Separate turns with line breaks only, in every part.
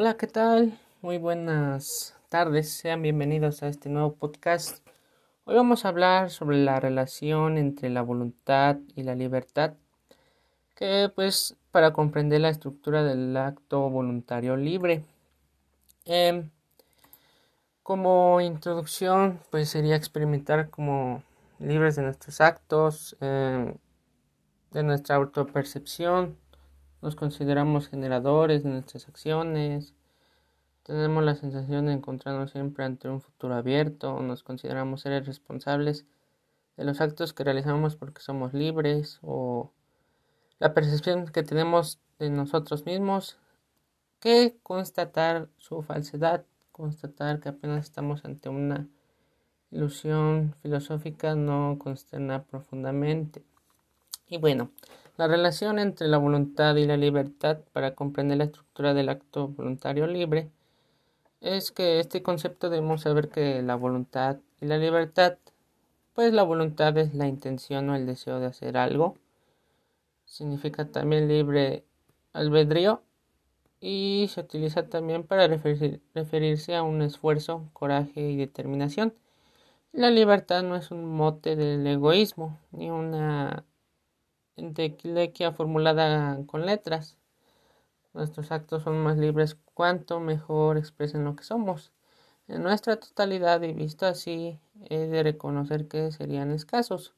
Hola, ¿qué tal? Muy buenas tardes, sean bienvenidos a este nuevo podcast. Hoy vamos a hablar sobre la relación entre la voluntad y la libertad, que pues para comprender la estructura del acto voluntario libre. Em, como introducción, pues sería experimentar como libres de nuestros actos, em, de nuestra autopercepción, nos consideramos generadores de nuestras acciones, tenemos la sensación de encontrarnos siempre ante un futuro abierto, nos consideramos seres responsables de los actos que realizamos porque somos libres o la percepción que tenemos de nosotros mismos que constatar su falsedad, constatar que apenas estamos ante una ilusión filosófica no consterna profundamente. Y bueno, la relación entre la voluntad y la libertad para comprender la estructura del acto voluntario libre es que este concepto debemos saber que la voluntad y la libertad, pues la voluntad es la intención o el deseo de hacer algo, significa también libre albedrío y se utiliza también para referirse a un esfuerzo, coraje y determinación. La libertad no es un mote del egoísmo ni una entelequia formulada con letras. Nuestros actos son más libres cuanto mejor expresen lo que somos. En nuestra totalidad y visto así, he de reconocer que serían escasos.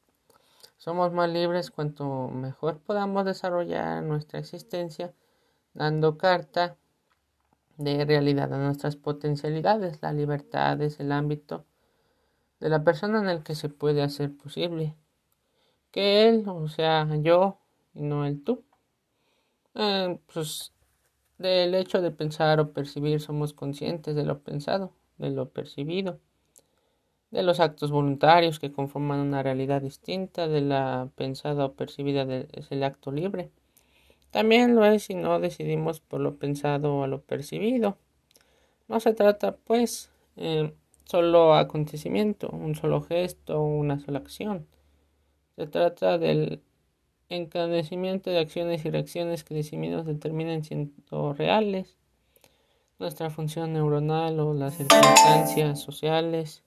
Somos más libres cuanto mejor podamos desarrollar nuestra existencia, dando carta de realidad a nuestras potencialidades. La libertad es el ámbito de la persona en el que se puede hacer posible que él, o sea, yo y no el tú. Eh, pues del hecho de pensar o percibir somos conscientes de lo pensado, de lo percibido, de los actos voluntarios que conforman una realidad distinta de la pensada o percibida es el acto libre. También lo es si no decidimos por lo pensado o lo percibido. No se trata, pues, eh, solo acontecimiento, un solo gesto una sola acción. Se trata del encadecimiento de acciones y reacciones que decidimos determinen siendo reales, nuestra función neuronal o las circunstancias sociales,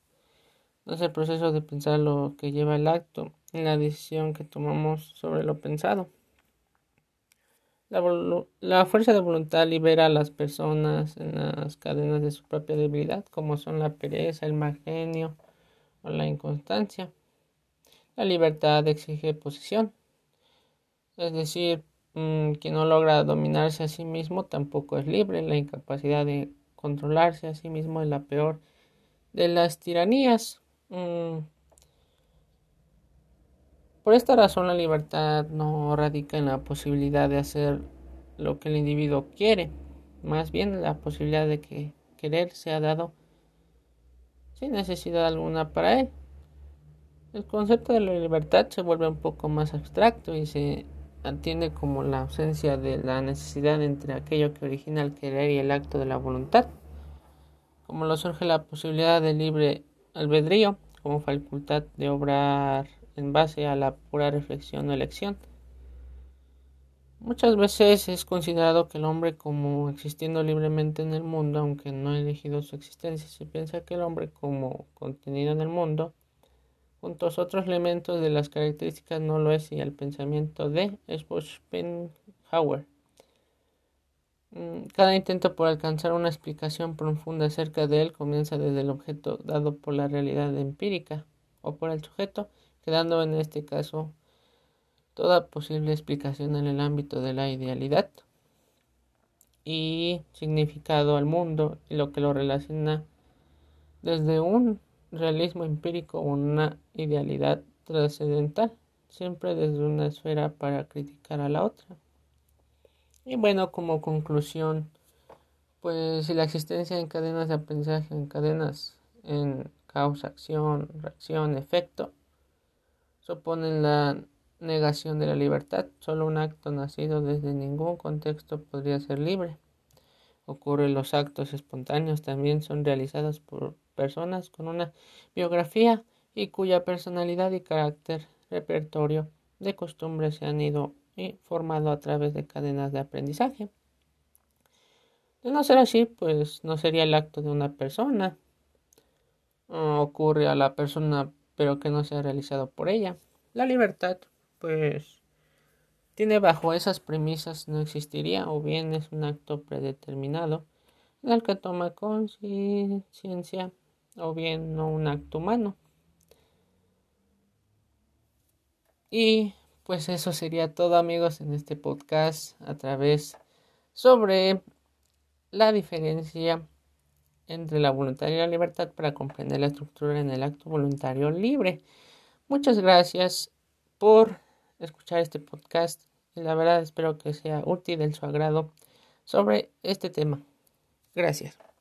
no es el proceso de pensar lo que lleva el acto en la decisión que tomamos sobre lo pensado. La, fuerza de voluntad libera a las personas en las cadenas de su propia debilidad, como son la pereza, el mal genio o la inconstancia. La libertad exige posición, es decir, mm, quien no logra dominarse a sí mismo tampoco es libre. La incapacidad de controlarse a sí mismo es la peor de las tiranías. Mm. Por esta razón la libertad no radica en la posibilidad de hacer lo que el individuo quiere, más bien la posibilidad de que querer sea dado sin necesidad alguna para él. El concepto de la libertad se vuelve un poco más abstracto y se entiende como la ausencia de la necesidad entre aquello que origina el querer y el acto de la voluntad, como lo surge la posibilidad de libre albedrío como facultad de obrar en base a la pura reflexión o elección. Muchas veces es considerado que el hombre como existiendo libremente en el mundo, aunque no ha elegido su existencia, se piensa que el hombre como contenido en el mundo Juntos otros elementos de las características no lo es y el pensamiento de Schopenhauer. Mm, cada intento por alcanzar una explicación profunda acerca de él comienza desde el objeto dado por la realidad empírica o por el sujeto, quedando en este caso toda posible explicación en el ámbito de la idealidad y significado al mundo y lo que lo relaciona desde un realismo empírico o una idealidad trascendental, siempre desde una esfera para criticar a la otra. Y bueno, como conclusión, pues si la existencia en cadenas de aprendizaje, en cadenas en causa, acción, reacción, efecto, suponen la negación de la libertad, solo un acto nacido desde ningún contexto podría ser libre. Ocurre los actos espontáneos también son realizados por personas con una biografía y cuya personalidad y carácter repertorio de costumbres se han ido formado a través de cadenas de aprendizaje. De no ser así, pues no sería el acto de una persona. ocurre a la persona, pero que no sea realizado por ella. La libertad, pues, tiene bajo esas premisas no existiría, o bien es un acto predeterminado en el que toma conciencia, o bien no un acto humano. Y pues eso sería todo amigos en este podcast a través sobre la diferencia entre la voluntad y la libertad para comprender la estructura en el acto voluntario libre. Muchas gracias por escuchar este podcast y la verdad espero que sea útil en su agrado sobre este tema. Gracias.